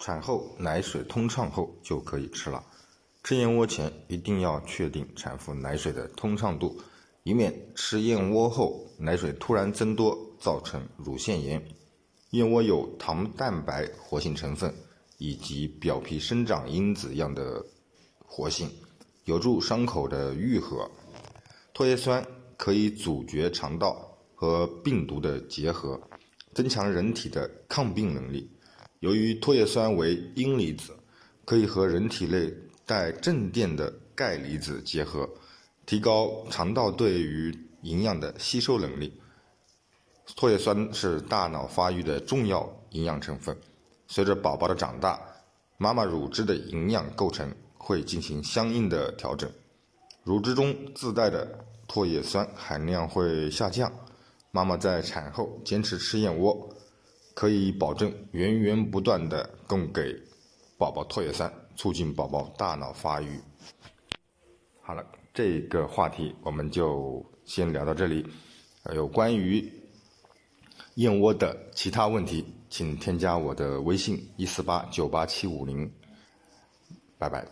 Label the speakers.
Speaker 1: 产后奶水通畅后就可以吃了。吃燕窝前一定要确定产妇奶水的通畅度，以免吃燕窝后奶水突然增多，造成乳腺炎。燕窝有糖蛋白活性成分以及表皮生长因子样的活性，有助伤口的愈合。唾液酸可以阻绝肠道和病毒的结合，增强人体的抗病能力。由于唾液酸为阴离子，可以和人体内带正电的钙离子结合，提高肠道对于营养的吸收能力。唾液酸是大脑发育的重要营养成分。随着宝宝的长大，妈妈乳汁的营养构成会进行相应的调整，乳汁中自带的唾液酸含量会下降。妈妈在产后坚持吃燕窝。可以保证源源不断的供给宝宝唾液酸，促进宝宝大脑发育。好了，这个话题我们就先聊到这里。有关于燕窝的其他问题，请添加我的微信一四八九八七五零。拜拜。